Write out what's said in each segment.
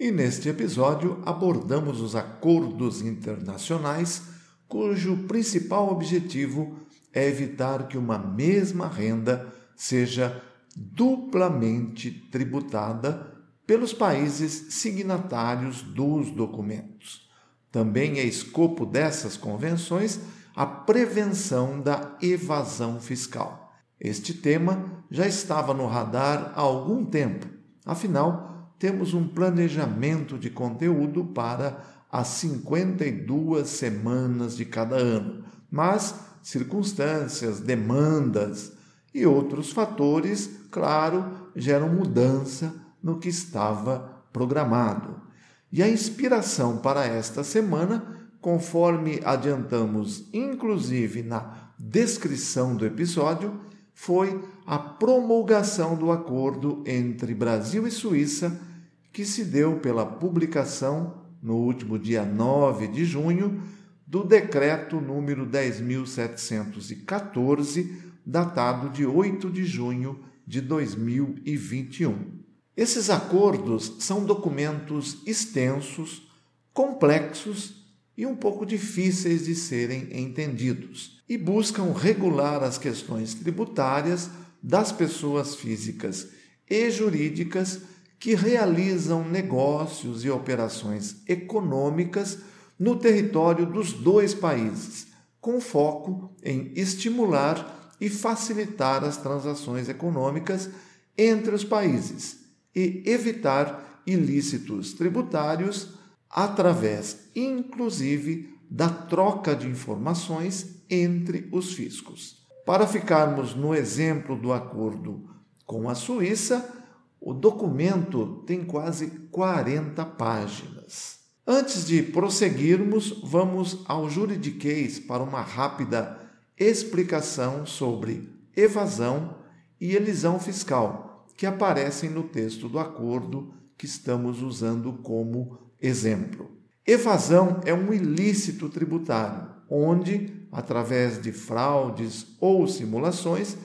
E neste episódio abordamos os acordos internacionais cujo principal objetivo é evitar que uma mesma renda seja duplamente tributada pelos países signatários dos documentos. Também é escopo dessas convenções a prevenção da evasão fiscal. Este tema já estava no radar há algum tempo, afinal, temos um planejamento de conteúdo para as 52 semanas de cada ano, mas circunstâncias, demandas e outros fatores, claro, geram mudança no que estava programado. E a inspiração para esta semana, conforme adiantamos inclusive na descrição do episódio, foi a promulgação do acordo entre Brasil e Suíça que se deu pela publicação, no último dia 9 de junho, do decreto número 10.714, datado de 8 de junho de 2021. Esses acordos são documentos extensos, complexos e um pouco difíceis de serem entendidos e buscam regular as questões tributárias das pessoas físicas e jurídicas que realizam negócios e operações econômicas no território dos dois países, com foco em estimular e facilitar as transações econômicas entre os países e evitar ilícitos tributários através, inclusive, da troca de informações entre os fiscos. Para ficarmos no exemplo do acordo com a Suíça, o documento tem quase 40 páginas. Antes de prosseguirmos, vamos ao juridiquês para uma rápida explicação sobre evasão e elisão fiscal, que aparecem no texto do acordo que estamos usando como exemplo. Evasão é um ilícito tributário, onde, através de fraudes ou simulações,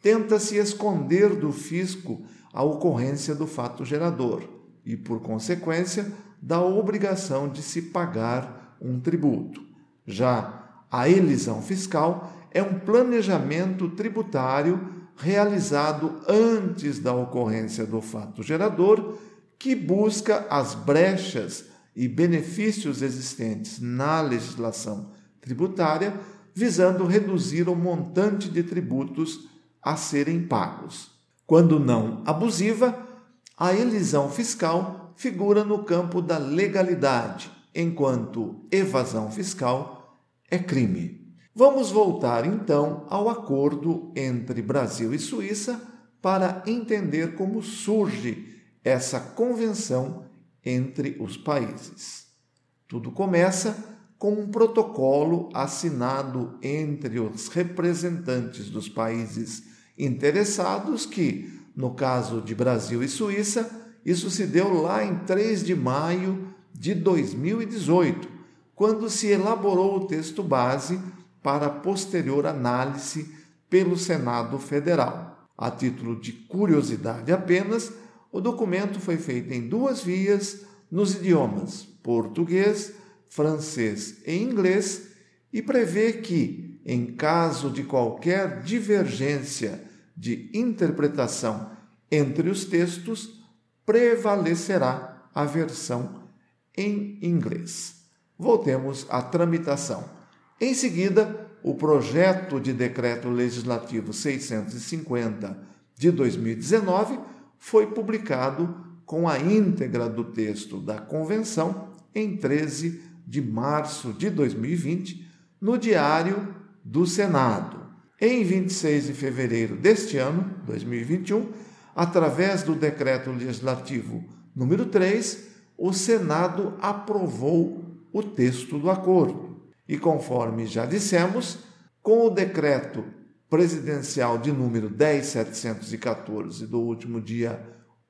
tenta-se esconder do fisco a ocorrência do fato gerador e, por consequência, da obrigação de se pagar um tributo. Já a elisão fiscal é um planejamento tributário realizado antes da ocorrência do fato gerador que busca as brechas e benefícios existentes na legislação tributária, visando reduzir o montante de tributos a serem pagos. Quando não abusiva, a elisão fiscal figura no campo da legalidade, enquanto evasão fiscal é crime. Vamos voltar então ao acordo entre Brasil e Suíça para entender como surge essa convenção entre os países. Tudo começa com um protocolo assinado entre os representantes dos países interessados que, no caso de Brasil e Suíça, isso se deu lá em 3 de maio de 2018, quando se elaborou o texto base para posterior análise pelo Senado Federal. A título de curiosidade apenas, o documento foi feito em duas vias nos idiomas português, francês e inglês e prevê que, em caso de qualquer divergência de interpretação entre os textos, prevalecerá a versão em inglês. Voltemos à tramitação. Em seguida, o projeto de decreto legislativo 650 de 2019 foi publicado com a íntegra do texto da convenção em 13 de março de 2020 no Diário do Senado. Em 26 de fevereiro deste ano, 2021, através do decreto legislativo número 3, o Senado aprovou o texto do acordo. E conforme já dissemos, com o decreto presidencial de número 10714 do último dia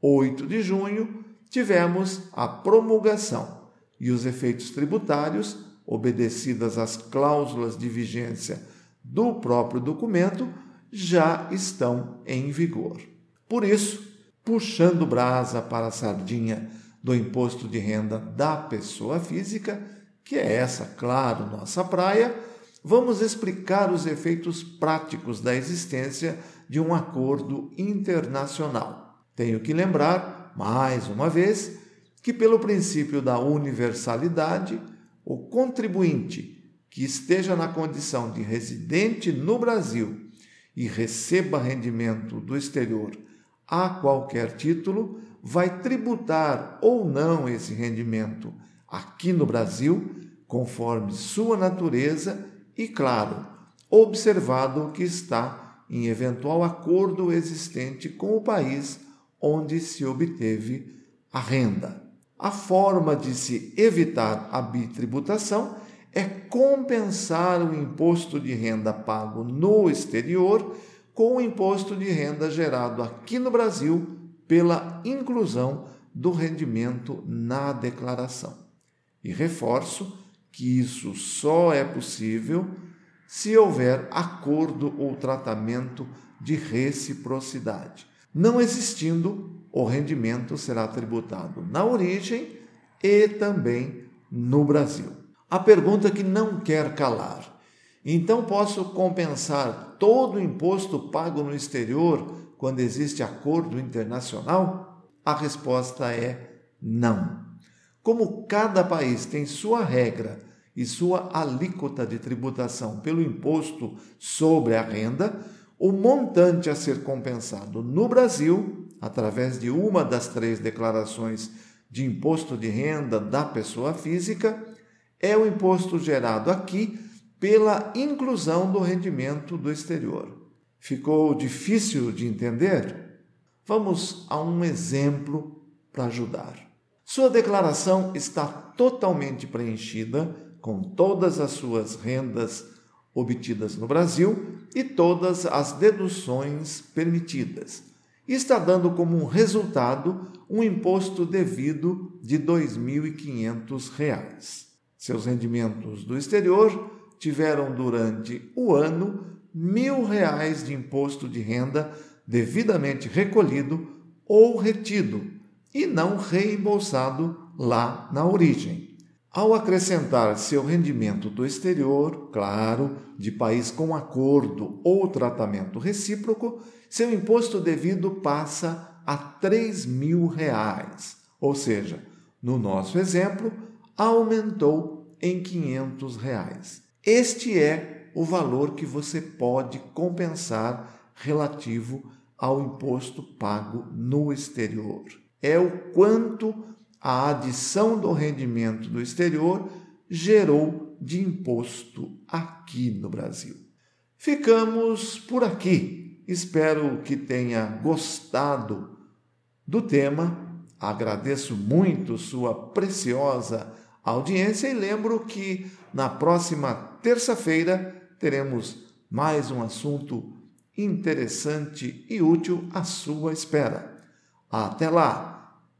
8 de junho, tivemos a promulgação e os efeitos tributários, obedecidas às cláusulas de vigência do próprio documento, já estão em vigor. Por isso, puxando brasa para a sardinha do imposto de renda da pessoa física, que é essa, claro, nossa praia, vamos explicar os efeitos práticos da existência de um acordo internacional. Tenho que lembrar, mais uma vez, que, pelo princípio da universalidade, o contribuinte que esteja na condição de residente no Brasil e receba rendimento do exterior a qualquer título, vai tributar ou não esse rendimento aqui no Brasil, conforme sua natureza e, claro, observado o que está em eventual acordo existente com o país onde se obteve a renda. A forma de se evitar a bitributação é compensar o imposto de renda pago no exterior com o imposto de renda gerado aqui no Brasil pela inclusão do rendimento na declaração. E reforço que isso só é possível se houver acordo ou tratamento de reciprocidade. Não existindo, o rendimento será tributado na origem e também no Brasil. A pergunta que não quer calar: então posso compensar todo o imposto pago no exterior quando existe acordo internacional? A resposta é não. Como cada país tem sua regra e sua alíquota de tributação pelo imposto sobre a renda, o montante a ser compensado no Brasil, através de uma das três declarações de imposto de renda da pessoa física, é o imposto gerado aqui pela inclusão do rendimento do exterior. Ficou difícil de entender? Vamos a um exemplo para ajudar. Sua declaração está totalmente preenchida com todas as suas rendas obtidas no Brasil e todas as deduções permitidas. Está dando como resultado um imposto devido de R$ 2.500. Seus rendimentos do exterior tiveram durante o ano mil reais de imposto de renda devidamente recolhido ou retido e não reembolsado lá na origem. Ao acrescentar seu rendimento do exterior, claro, de país com acordo ou tratamento recíproco, seu imposto devido passa a 3 mil reais. Ou seja, no nosso exemplo, aumentou em 500 reais. Este é o valor que você pode compensar relativo ao imposto pago no exterior. É o quanto a adição do rendimento do exterior gerou de imposto aqui no Brasil. Ficamos por aqui. Espero que tenha gostado do tema. Agradeço muito sua preciosa audiência e lembro que na próxima terça-feira teremos mais um assunto interessante e útil à sua espera. Até lá!